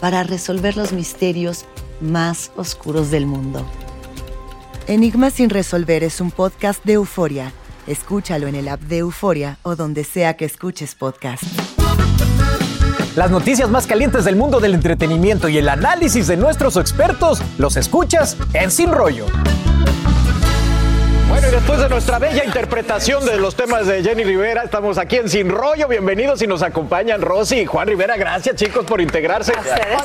para resolver los misterios más oscuros del mundo. Enigmas sin resolver es un podcast de euforia. Escúchalo en el app de Euforia o donde sea que escuches podcast. Las noticias más calientes del mundo del entretenimiento y el análisis de nuestros expertos los escuchas en Sin Rollo. Bueno, y después de nuestra bella interpretación de los temas de Jenny Rivera, estamos aquí en Sin Rollo. Bienvenidos y nos acompañan Rosy y Juan Rivera. Gracias, chicos, por integrarse.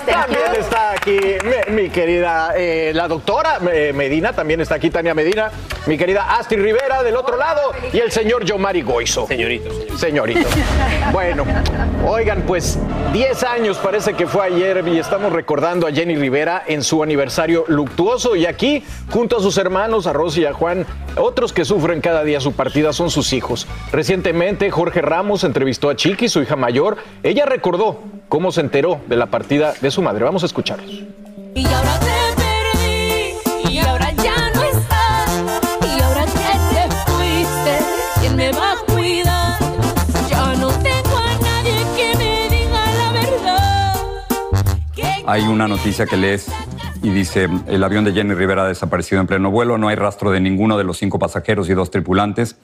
También está aquí mi, querida, eh, la doctora eh, Medina, también está aquí Tania Medina, mi querida Astrid Rivera del otro lado y el señor Yomari Goizo. Señorito, señorito. Bueno, oigan, pues 10 años parece que fue ayer y estamos recordando a Jenny Rivera en su aniversario luctuoso y aquí, junto a sus hermanos, a Rosy y a Juan, otros que sufren cada día su partida son sus hijos. Recientemente, Jorge Ramos entrevistó a Chiqui, su hija mayor. Ella recordó cómo se enteró de la partida de su madre. Vamos a escucharlos. Y ahora te perdí, y ahora ya no estás, y ahora que te fuiste, ¿quién me va a cuidar? Ya no tengo a nadie que me diga la verdad. Hay una noticia que lees y dice, el avión de Jenny Rivera ha desaparecido en pleno vuelo, no hay rastro de ninguno de los cinco pasajeros y dos tripulantes.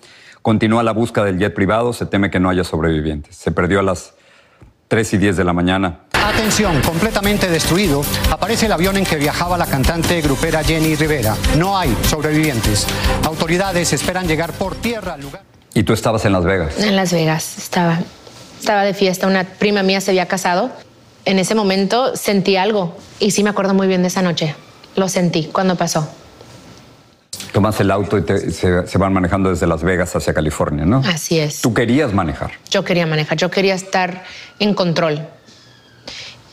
Continúa la búsqueda del jet privado, se teme que no haya sobrevivientes. Se perdió a las 3 y 10 de la mañana. Atención, completamente destruido, aparece el avión en que viajaba la cantante grupera Jenny Rivera. No hay sobrevivientes. Autoridades esperan llegar por tierra al lugar. ¿Y tú estabas en Las Vegas? En Las Vegas, estaba. Estaba de fiesta, una prima mía se había casado en ese momento sentí algo y sí me acuerdo muy bien de esa noche. Lo sentí cuando pasó. Tomas el auto y se, van manejando desde Las Vegas hacia California, ¿no? Así es. ¿Tú querías manejar? Yo quería manejar, yo quería estar en control.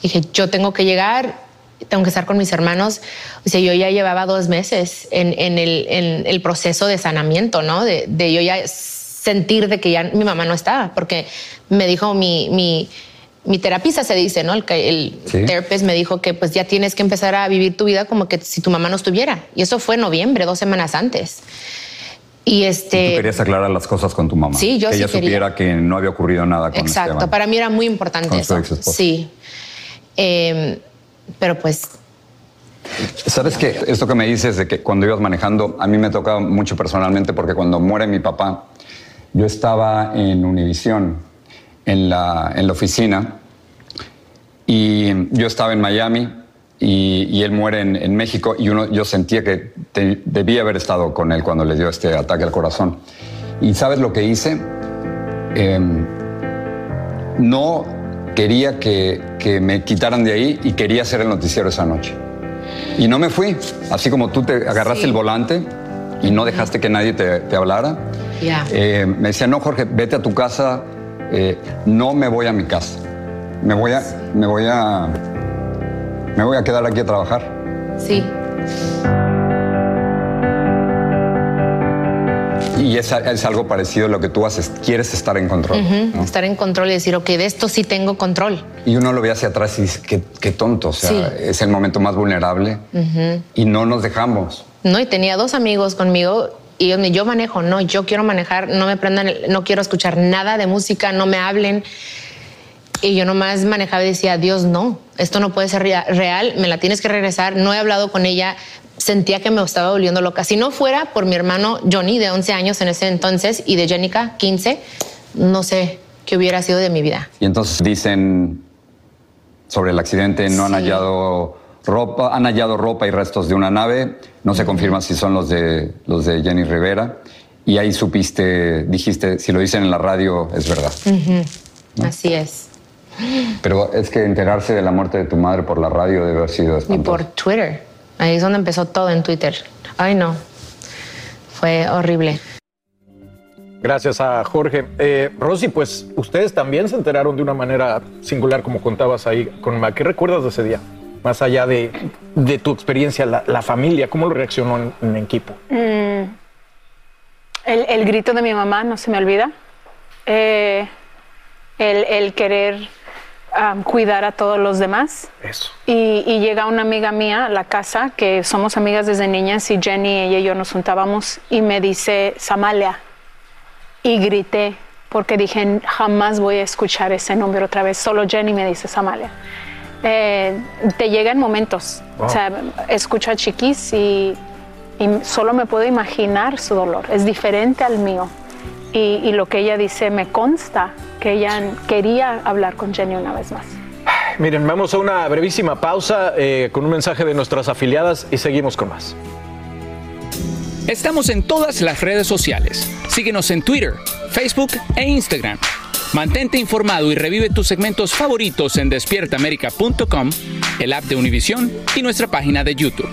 Dije, yo tengo que llegar, tengo que estar con mis hermanos. O sea, yo ya llevaba dos meses en, el, proceso de sanamiento, ¿no? De, yo ya sentir de que ya mi mamá no estaba, porque me dijo mi, mi mi terapista se dice, ¿no? El, el therapist me dijo que pues ya tienes que empezar a vivir tu vida como que si tu mamá no estuviera. Y eso fue en noviembre, dos semanas antes. Y este. tú querías aclarar las cosas con tu mamá. Sí, yo que ella supiera que no había ocurrido nada con Exacto. Para mí era muy importante eso. Sí. Em, pero pues. ¿Sabes qué? Esto que me dices de que cuando ibas manejando, a mí me toca mucho personalmente porque cuando muere mi papá, yo estaba en Univisión en la, en la oficina y yo estaba en Miami y, él muere en, México y uno, yo sentía que debía haber estado con él cuando le dio este ataque al corazón. ¿Y sabes lo que hice? Em, no quería que, que, me quitaran de ahí y quería hacer el noticiero esa noche. Y no me fui, así como tú te agarraste el volante y no dejaste que nadie te, te hablara. Eh, me decía, no, Jorge, vete a tu casa, eh, no me voy a mi casa. Me voy a, me voy a, me voy a quedar aquí a trabajar. Sí. Y es, es, algo parecido a lo que tú haces. Quieres estar en control. Estar en control y decir, ok, de esto sí tengo control. Y uno lo ve hacia atrás y dice, qué, tonto. O sea, es el momento más vulnerable y no nos dejamos. No, y tenía dos amigos conmigo y yo manejo, no, yo quiero manejar, no me prendan, no quiero escuchar nada de música, no me hablen. Y yo nomás manejaba y decía, Dios, no, esto no puede ser real, me la tienes que regresar. No he hablado con ella, sentía que me estaba volviendo loca. Si no fuera por mi hermano Johnny, de 11 años en ese entonces, y de Jenica, 15, no sé qué hubiera sido de mi vida. Y entonces dicen, sobre el accidente. No han hallado ropa, han hallado ropa y restos de una nave. No se confirma si son los de, los de Jenny Rivera. Y ahí supiste, dijiste, si lo dicen en la radio, es verdad. Así es. Pero es que enterarse de la muerte de tu madre por la radio debe haber sido Y por Twitter. Ahí es donde empezó todo en Twitter. Ay, no. Fue horrible. Gracias a Jorge. Eh, Rosy, pues ustedes también se enteraron de una manera singular, como contabas ahí con Ma. ¿Qué recuerdas de ese día? Más allá de, de tu experiencia, la, la familia, ¿cómo lo reaccionó en, en equipo? Mm, el, el grito de mi mamá no se me olvida. Eh, el, el querer am, cuidar a todos los demás. Eso. Y, y llega una amiga mía a la casa, que somos amigas desde niñas, y Jenny, ella y yo nos juntábamos, y me dice, Samalia. Y grité, porque dije, jamás voy a escuchar ese nombre otra vez. Solo Jenny me dice Samalia. Eh, te llegan momentos. O sea, escucho a Chiquis y, y solo me puedo imaginar su dolor. Es diferente al mío. Y, y lo que ella dice me consta que ella quería hablar con Jenny una vez más. Miren, vamos a una brevísima pausa eh, con un mensaje de nuestras afiliadas y seguimos con más. Estamos en todas las redes sociales. Síguenos en Twitter, Facebook e Instagram. Mantente informado y revive tus segmentos favoritos en despiertaamerica.com, el app de Univision y nuestra página de YouTube.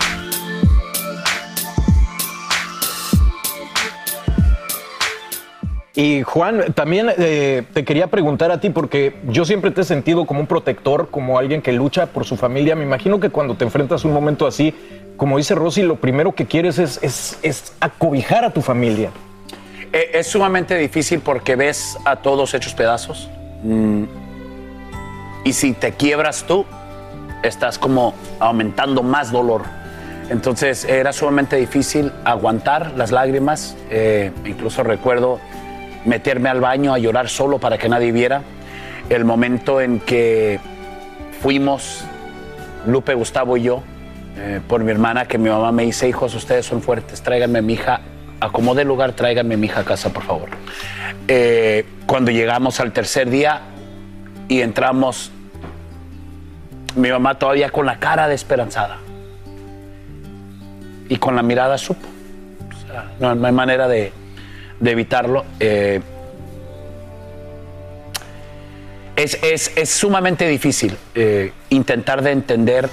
Y Juan, también eh, te quería preguntar a ti, porque yo siempre te he sentido como un protector, como alguien que lucha por su familia. Me imagino que cuando te enfrentas a un momento así, como dice Rosy, lo primero que quieres es, acobijar a tu familia. Eh, Es sumamente difícil porque ves a todos hechos pedazos. Mm. Y si te quiebras tú, estás como aumentando más dolor. Entonces era sumamente difícil aguantar las lágrimas. Eh, incluso recuerdo meterme al baño a llorar solo para que nadie viera. El momento en que fuimos, Lupe, Gustavo y yo, eh, por mi hermana, que mi mamá me dice, hijos, ustedes son fuertes, tráiganme a mi hija, acomode el lugar, tráiganme a mi hija a casa, por favor. Eh, cuando llegamos al tercer día y entramos, mi mamá todavía con la cara desesperanzada y con la mirada supo. No, no hay manera de, de evitarlo. Eh, es, es- es sumamente difícil eh, intentar de entender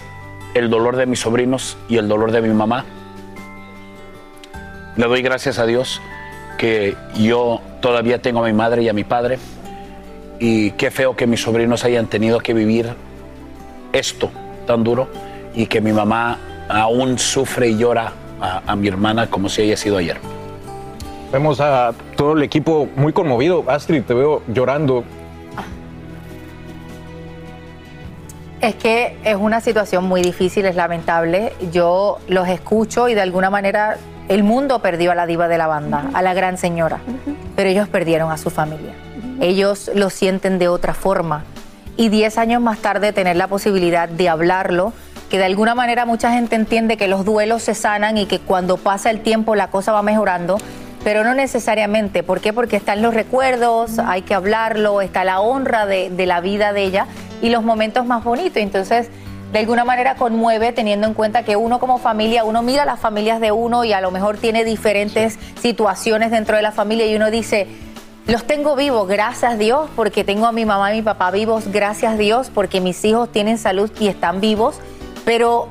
el dolor de mis sobrinos y el dolor de mi mamá. Le doy gracias a Dios que yo todavía tengo a mi madre y a mi padre. Y qué feo que mis sobrinos hayan tenido que vivir esto tan duro y que mi mamá aún sufre y llora a, a mi hermana como si haya sido ayer. Vemos a todo el equipo muy conmovido. Astrid, te veo llorando. Es que es una situación muy difícil, es lamentable. Yo los escucho y de alguna manera el mundo perdió a la diva de la banda, a la gran señora, pero ellos perdieron a su familia. Ellos lo sienten de otra forma. Y 10 años más tarde tener la posibilidad de hablarlo, que de alguna manera mucha gente entiende que los duelos se sanan y que cuando pasa el tiempo la cosa va mejorando, pero no necesariamente. ¿Por qué? Porque están los recuerdos, hay que hablarlo, está la honra de, de la vida de ella y los momentos más bonitos. Entonces, de alguna manera conmueve teniendo en cuenta que uno como familia, uno mira las familias de uno y a lo mejor tiene diferentes situaciones dentro de la familia y uno dice, los tengo vivos, gracias Dios, porque tengo a mi mamá y mi papá vivos, gracias Dios, porque mis hijos tienen salud y están vivos, pero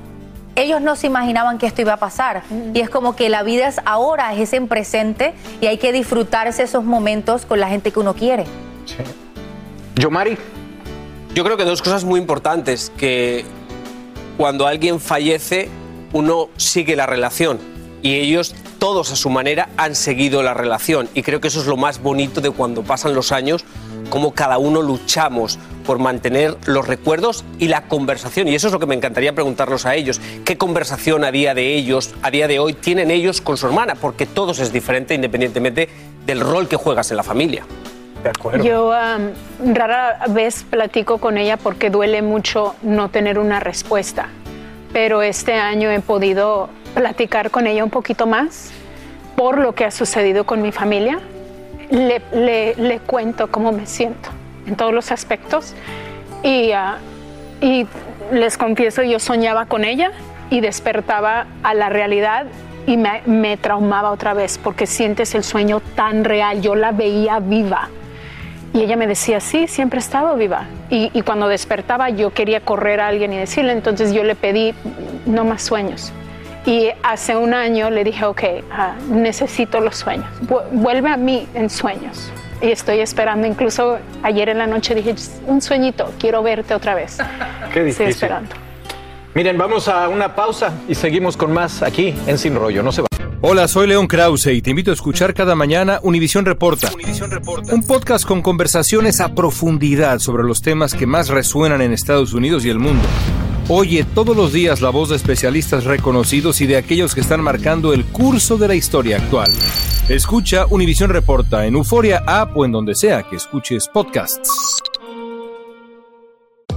ellos no se imaginaban que esto iba a pasar. Y es como que la vida es ahora, es en presente y hay que disfrutarse esos momentos con la gente que uno quiere. Yomari. Yo creo que dos cosas muy importantes, que cuando alguien fallece, uno sigue la relación y ellos todos a su manera han seguido la relación y creo que eso es lo más bonito de cuando pasan los años, como cada uno luchamos por mantener los recuerdos y la conversación y eso es lo que me encantaría preguntarlos a ellos, qué conversación a día de ellos, a día de hoy tienen ellos con su hermana, porque todos es diferente independientemente del rol que juegas en la familia. De acuerdo. Yo rara vez platico con ella porque duele mucho no tener una respuesta, pero este año he podido platicar con ella un poquito más por lo que ha sucedido con mi familia. Le, le- le cuento cómo me siento en todos los aspectos y, ah, Y les confieso, yo soñaba con ella y despertaba a la realidad y me, me traumaba otra vez porque sientes el sueño tan real. Yo la veía viva. Y ella me decía, sí, siempre he estado viva. Y, y cuando despertaba yo quería correr a alguien y decirle, entonces yo le pedí, no más sueños. Y hace un año le dije, ok, ah, necesito los sueños. Vu- Vuelve a mí en sueños. Y estoy esperando, incluso ayer en la noche dije, un sueñito, quiero verte otra vez. Qué Estoy difícil. esperando. Miren, vamos a una pausa y seguimos con más aquí en Sin Rollo. No se va. Hola, soy León Krause y te invito a escuchar cada mañana Univisión Reporta. Un podcast con conversaciones a profundidad sobre los temas que más resuenan en Estados Unidos y el mundo. Oye todos los días la voz de especialistas reconocidos y de aquellos que están marcando el curso de la historia actual. Escucha Univisión Reporta en Euforia App o en donde sea que escuches podcasts.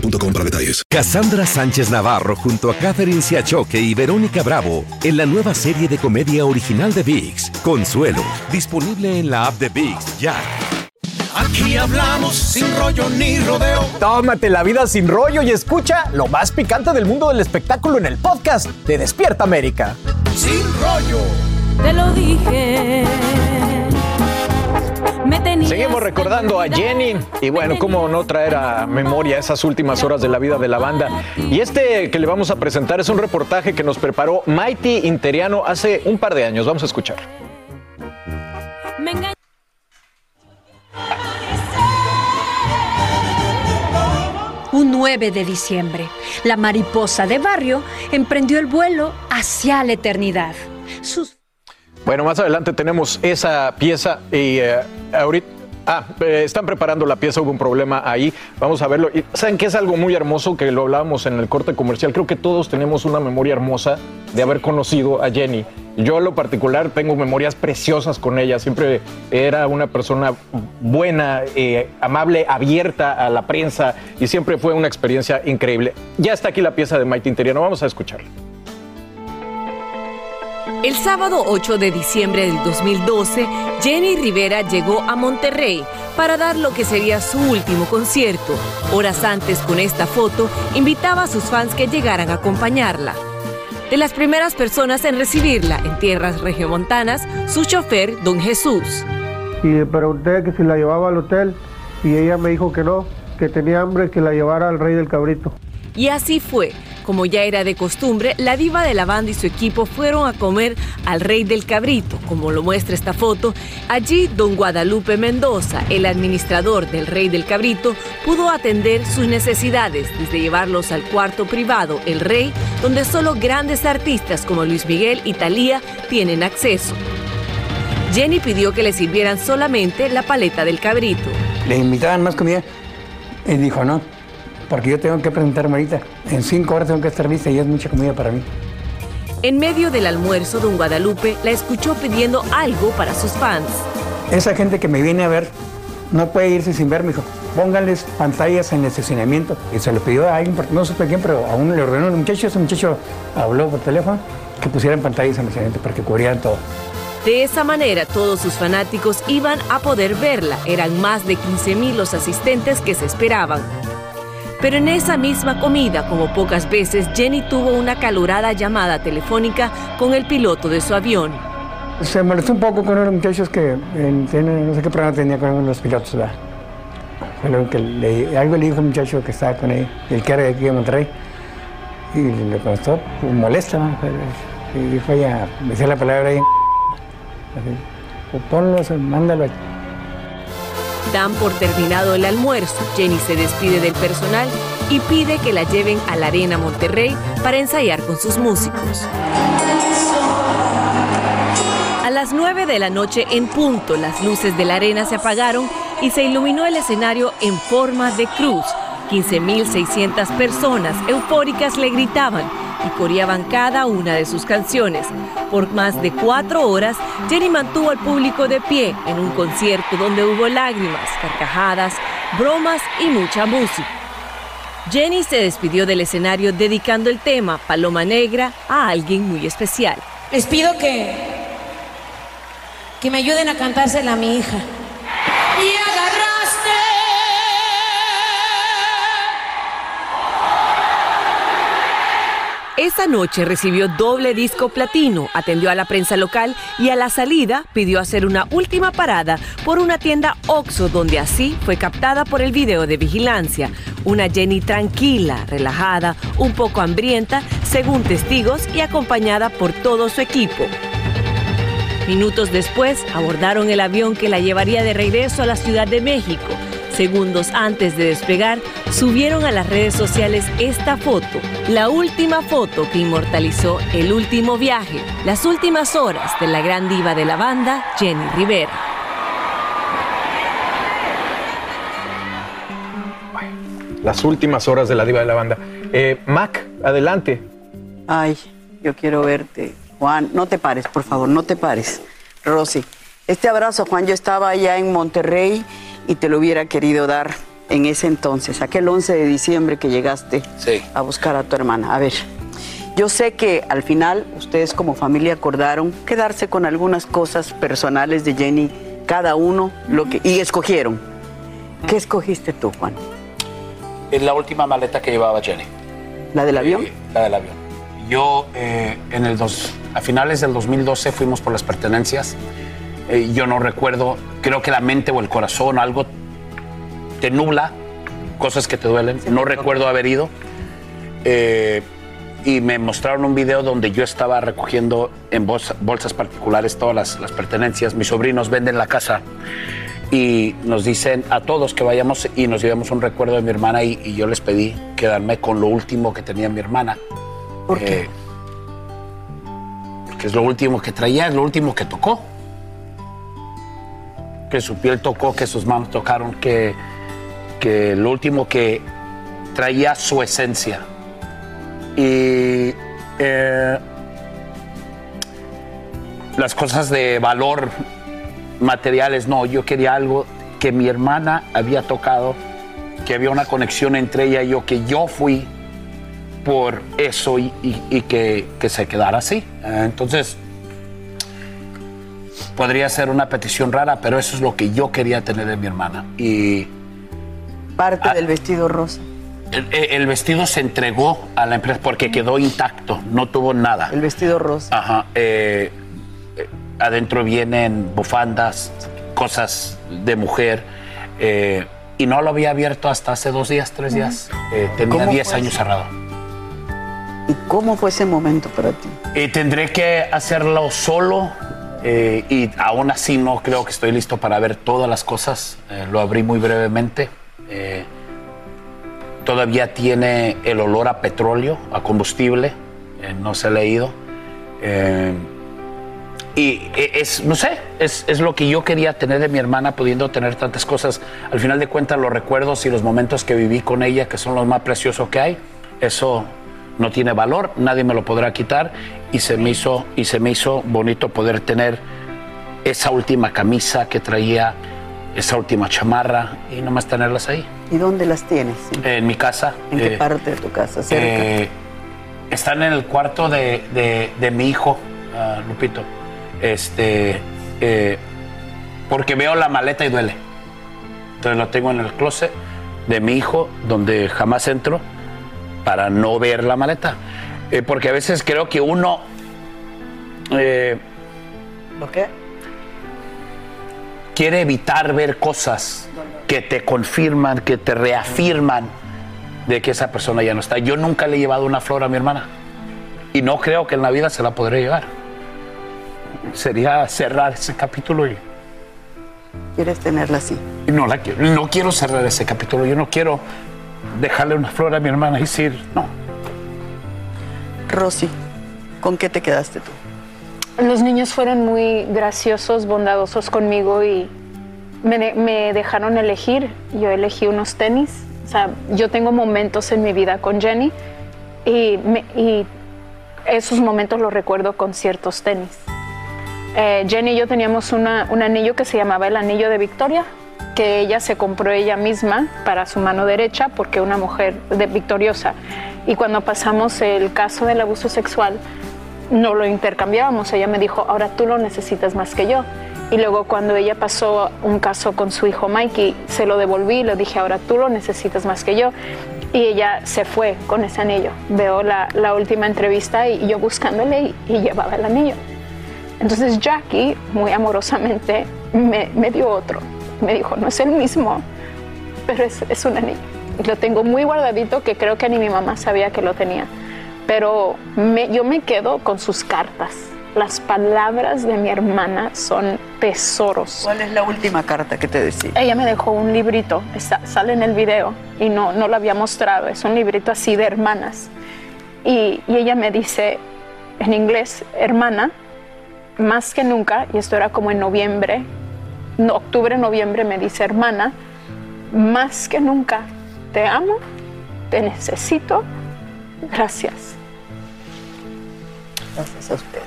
boostmobile.com para detalles. Cassandra Sánchez Navarro junto a Catherine Siachoque y Verónica Bravo en la nueva serie de comedia original de VIX, Consuelo, disponible en la app de VIX ya. Aquí hablamos sin rollo ni rodeo. Tómate la vida sin rollo y escucha lo más picante del mundo del espectáculo en el podcast de Despierta América. Sin rollo. Te lo dije. Me tenías Seguimos recordando a Jenny y bueno, cómo no traer a memoria esas últimas horas de la vida de la banda. Y este que le vamos a presentar es un reportaje que nos preparó Mighty Interiano hace un par de años. Vamos a escuchar. Un 9 de diciembre, la mariposa de barrio emprendió el vuelo hacia la eternidad. Sus Bueno, más adelante tenemos esa pieza y eh, ahorita... Ah, eh, están preparando la pieza, hubo un problema ahí, vamos a verlo. ¿Saben qué es algo muy hermoso que lo hablábamos en el corte comercial? Creo que todos tenemos una memoria hermosa de haber conocido a Jenny. Yo en lo particular tengo memorias preciosas con ella, siempre era una persona buena, eh, amable, abierta a la prensa y siempre fue una experiencia increíble. Ya está aquí la pieza de Maite Interiano, vamos a escucharla. El sábado 8 de diciembre del 2012, Jenny Rivera llegó a Monterrey para dar lo que sería su último concierto. Horas antes, con esta foto, invitaba a sus fans que llegaran a acompañarla. De las primeras personas en recibirla en tierras regiomontanas, su chofer, don Jesús. y le pregunté que si la llevaba al hotel y ella me dijo que no, que tenía hambre, que la llevara al Rey del Cabrito. Y así fue. Como ya era de costumbre, la diva de la banda y su equipo fueron a comer al Rey del Cabrito, como lo muestra esta foto. Allí, don Guadalupe Mendoza, el administrador del Rey del Cabrito, pudo atender sus necesidades, desde llevarlos al cuarto privado, el Rey, donde solo grandes artistas como Luis Miguel y Thalía tienen acceso. Jenny pidió que le sirvieran solamente la paleta del cabrito. Le invitaban más comida y dijo no, porque yo tengo que presentarme ahorita. En cinco horas tengo que estar lista y es mucha comida para mí. En medio del almuerzo, don Guadalupe la escuchó pidiendo algo para sus fans. Esa gente que me viene a ver no puede irse sin ver, me dijo, pónganles pantallas en el estacionamiento. Y se lo pidió a alguien, no supe quién, pero a uno le ordenó un muchacho, ese muchacho habló por teléfono, que pusieran pantallas en el estacionamiento para que cubrieran todo. De esa manera, todos sus fanáticos iban a poder verla. Eran más de 15.000 los asistentes que se esperaban. Pero en esa misma comida, como pocas veces, Jenny tuvo una calorada llamada telefónica con el piloto de su avión. Se molestó un poco con unos muchachos que no sé qué problema tenía con los pilotos, ¿verdad? Fue lo que le- algo le dijo un muchacho que estaba con él, el que era de aquí de Monterrey, y le contestó, molesta, y dijo ella, decía la palabra ahí, así, pues, ponlo, mándalo. Dan por terminado el almuerzo. Jenny se despide del personal y pide que la lleven a la Arena Monterrey para ensayar con sus músicos. A las 9 de la noche en punto, las luces de la arena se apagaron y se iluminó el escenario en forma de cruz. 15.600 personas eufóricas le gritaban y coreaban cada una de sus canciones. Por más de cuatro horas, Jenny mantuvo al público de pie en un concierto donde hubo lágrimas, carcajadas, bromas y mucha música. Jenny se despidió del escenario dedicando el tema Paloma Negra a alguien muy especial. Les pido que, que me ayuden a cantársela a mi hija. Esa noche recibió doble disco platino, atendió a la prensa local y a la salida pidió hacer una última parada por una tienda Oxxo donde así fue captada por el video de vigilancia. Una Jenny tranquila, relajada, un poco hambrienta, según testigos y acompañada por todo su equipo. Minutos después abordaron el avión que la llevaría de regreso a la Ciudad de México. Segundos antes de despegar, subieron a las redes sociales esta foto, la última foto que inmortalizó el último viaje, las últimas horas de la gran diva de la banda, Jenny Rivera. Las últimas horas de la diva de la banda. Eh, Mac, adelante. Ay, yo quiero verte. Juan, no te pares, por favor, no te pares. Rosy, este abrazo, Juan, yo estaba allá en Monterrey y te lo hubiera querido dar en ese entonces, aquel 11 de diciembre que llegaste a buscar a tu hermana. A ver, yo sé que al final ustedes como familia acordaron quedarse con algunas cosas personales de Jenny, cada uno, lo que, y escogieron. ¿Qué escogiste tú, Juan? Es la última maleta que llevaba Jenny. ¿La del avión? Eh, la del avión. Yo, eh, en el dos, a finales del 2012, fuimos por las pertenencias. Eh, yo no recuerdo, creo que la mente o el corazón, algo te nubla, cosas que te duelen. No recuerdo haber ido. Eh, y me mostraron un video donde yo estaba recogiendo en bolsa- bolsas particulares todas las, las pertenencias. Mis sobrinos venden la casa y nos dicen a todos que vayamos y nos llevemos un recuerdo de mi hermana y, y yo les pedí quedarme con lo último que tenía mi hermana. ¿Por qué? Eh, porque es lo último que traía, es lo último que tocó. Que su piel tocó, que sus manos tocaron, que, que lo último que traía su esencia. Y eh, las cosas de valor materiales, no, yo quería algo que mi hermana había tocado, que había una conexión entre ella y yo, que yo fui por eso y, y- que, que se quedara así. Entonces, podría ser una petición rara, pero eso es lo que yo quería tener de mi hermana. Y Parte del vestido rosa. el, el vestido se entregó a la empresa porque quedó intacto, no tuvo nada. El vestido rosa. Ajá. eh, eh, adentro vienen bufandas, cosas de mujer. eh, y no lo había abierto hasta hace dos días, tres días. Eh, tenía ¿Cómo 10 fue años cerrado. ¿Y cómo fue ese momento para ti? Eh, tendré que hacerlo solo eh, y aún así no creo que estoy listo para ver todas las cosas. Eh, lo abrí muy brevemente. Eh, todavía tiene el olor a petróleo, a combustible. Eh, no se ha leído. Eh, y eh, es, no sé, es, es lo que yo quería tener de mi hermana, pudiendo tener tantas cosas. Al final de cuentas, los recuerdos y los momentos que viví con ella, que son los más preciosos que hay, eso no tiene valor, nadie me lo podrá quitar. Y se me hizo, y se me hizo bonito poder tener esa última camisa que traía, esa última chamarra, y nomás tenerlas ahí. ¿Y dónde las tienes? En mi casa. ¿En qué eh, parte de tu casa? Cerca. eh, están en el cuarto de, de- de mi hijo, ah, Lupito. Este, eh, porque veo la maleta y duele. Entonces lo tengo en el closet de mi hijo, donde jamás entro, para no ver la maleta. Eh, porque a veces creo que uno eh, ¿Lo qué? quiere evitar ver cosas que te confirman, que te reafirman de que esa persona ya no está. Yo nunca le he llevado una flor a mi hermana y no creo que en la vida se la podré llevar. Sería cerrar ese capítulo y, ¿Quieres tenerla así? no la quiero. No quiero cerrar ese capítulo. Yo no quiero dejarle una flor a mi hermana y decir, no. Rosy, ¿con qué te quedaste tú? Los niños fueron muy graciosos, bondadosos conmigo y me, de- me dejaron elegir. Yo elegí unos tenis O sea, yo tengo momentos en mi vida con Jenny y, me- y esos momentos los recuerdo con ciertos tenis. Eh, Jenny y yo teníamos una- un anillo que se llamaba el anillo de Victoria, que ella se compró ella misma para su mano derecha porque una mujer de, victoriosa. Y cuando pasamos el caso del abuso sexual, no lo intercambiábamos. Ella me dijo, ahora tú lo necesitas más que yo. Y luego cuando ella pasó un caso con su hijo Mikey, se lo devolví y le dije, ahora tú lo necesitas más que yo. Y ella se fue con ese anillo. Veo la, última entrevista y yo buscándole y, y llevaba el anillo. Entonces Jackie, muy amorosamente, me, me dio otro. Me dijo, no es el mismo, pero es, es un anillo. Lo tengo muy guardadito que creo que ni mi mamá sabía que lo tenía. Pero me- yo me quedo con sus cartas. Las palabras de mi hermana son tesoros. ¿Cuál es la última carta que te decía? Ella me dejó un librito, está- sale en el video y no, no lo había mostrado. Es un librito así de hermanas. Y, y ella me dice en inglés, hermana, más que nunca, y esto era como en noviembre, no, octubre, noviembre, me dice, hermana, más que nunca, te amo, te necesito, gracias. Gracias a usted.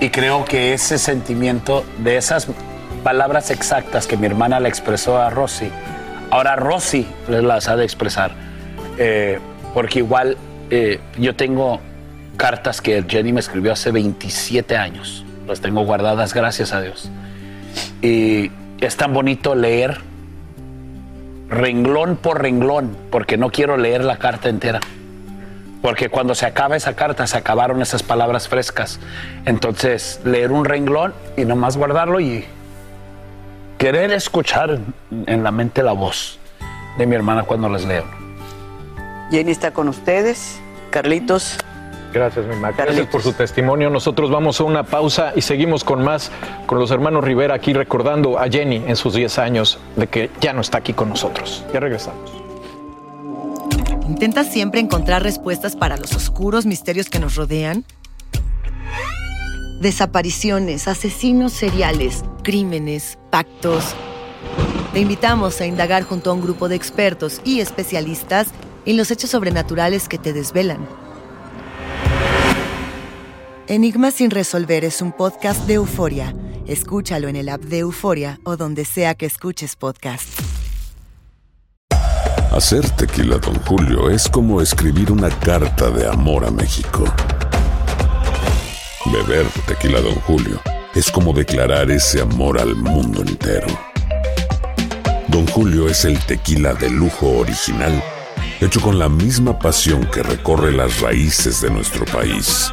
Y creo que ese sentimiento de esas palabras exactas que mi hermana le expresó a Rosy, ahora Rosy las ha de expresar. Eh, porque igual eh, yo tengo cartas que Jenny me escribió hace 27 años. Las tengo guardadas, gracias a Dios. Y es tan bonito leer renglón por renglón, porque no quiero leer la carta entera. Porque cuando se acaba esa carta, se acabaron esas palabras frescas. Entonces, leer un renglón y nomás guardarlo y querer escuchar en- la mente la voz de mi hermana cuando les leo. Jenny está con ustedes. Carlitos. Gracias, mi Mac. Gracias por su testimonio. Nosotros vamos a una pausa y seguimos con más con los hermanos Rivera aquí recordando a Jenny en sus 10 años de que ya no está aquí con nosotros. Ya regresamos. ¿Intentas siempre encontrar respuestas para los oscuros misterios que nos rodean? Desapariciones, asesinos seriales, crímenes, pactos. Te invitamos a indagar junto a un grupo de expertos y especialistas en los hechos sobrenaturales que te desvelan. Enigma sin resolver es un podcast de euforia. Escúchalo en el app de Euforia o donde sea que escuches podcast. Hacer tequila, Don Julio, es como escribir una carta de amor a México. Beber tequila, Don Julio, es como declarar ese amor al mundo entero. Don Julio es el tequila de lujo original, hecho con la misma pasión que recorre las raíces de nuestro país.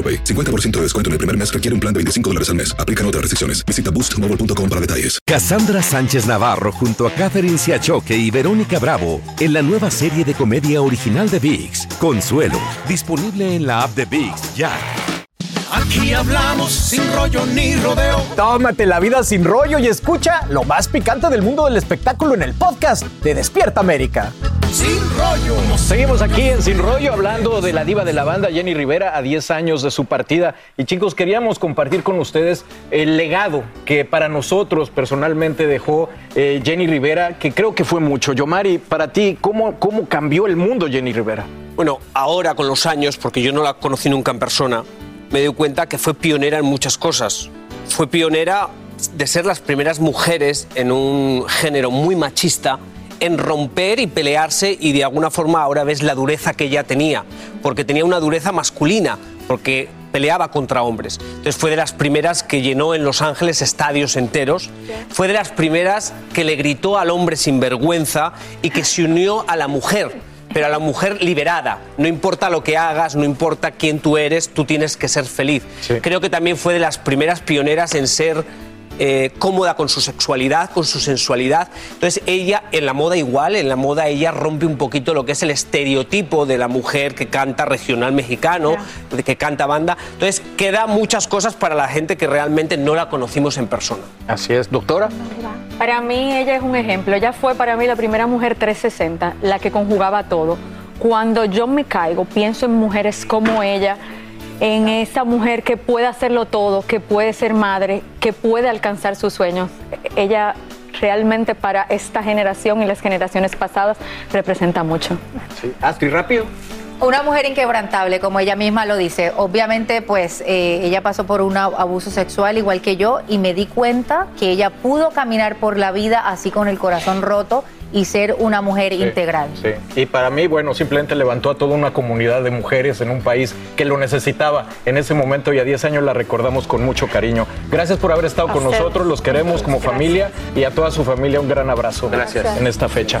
AroPay. 50% de descuento en el primer mes requiere un plan de 25 dólares al mes. Aplican otras restricciones. Visita boostmobile.com para detalles. Cassandra Sánchez Navarro junto a Catherine Siachoque y Verónica Bravo en la nueva serie de comedia original de VIX, Consuelo, disponible en la app de VIX ya. Aquí hablamos sin rollo ni rodeo. Tómate la vida sin rollo y escucha lo más picante del mundo del espectáculo en el podcast de Despierta América. Sin rollo. Seguimos aquí en Sin Rollo hablando de la diva de la banda Jenny Rivera a 10 años de su partida. Y chicos, queríamos compartir con ustedes el legado que para nosotros personalmente dejó eh, Jenny Rivera, que creo que fue mucho. Yomari, para ti, ¿cómo, ¿cómo cambió el mundo Jenny Rivera? Bueno, ahora con los años, porque yo no la conocí nunca en persona, me doy cuenta que fue pionera en muchas cosas. Fue pionera de ser las primeras mujeres en un género muy machista en romper y pelearse y de alguna forma ahora ves la dureza que ella tenía, porque tenía una dureza masculina, porque peleaba contra hombres. Entonces fue de las primeras que llenó en Los Ángeles estadios enteros, fue de las primeras que le gritó al hombre sin vergüenza y que se unió a la mujer pero a la mujer liberada. No importa lo que hagas, no importa quién tú eres, tú tienes que ser feliz. Creo que también fue de las primeras pioneras en ser eh, cómoda con su sexualidad, con su sensualidad. Entonces ella, en la moda igual, en la moda ella rompe un poquito lo que es el estereotipo de la mujer que canta regional mexicano, de que canta banda. Entonces queda muchas cosas para la gente que realmente no la conocimos en persona. Así es, doctora. Para mí ella es un ejemplo. Ella fue para mí la primera mujer 360, la que conjugaba todo. Cuando yo me caigo, pienso en mujeres como ella, en esa mujer que puede hacerlo todo, que puede ser madre, que puede alcanzar sus sueños. Ella realmente para esta generación y las generaciones pasadas representa mucho. Sí. Astrid, rápido. Una mujer inquebrantable, como ella misma lo dice. Obviamente, pues eh, ella pasó por un abuso sexual igual que yo y me di cuenta que ella pudo caminar por la vida así con el corazón roto y ser una mujer Sí, integral. Sí. Y para mí, bueno, simplemente levantó a toda una comunidad de mujeres en un país que lo necesitaba en ese momento y a 10 años la recordamos con mucho cariño. Gracias por haber estado A con ustedes. nosotros, los queremos como familia y a toda su familia un gran abrazo Gracias. en esta fecha.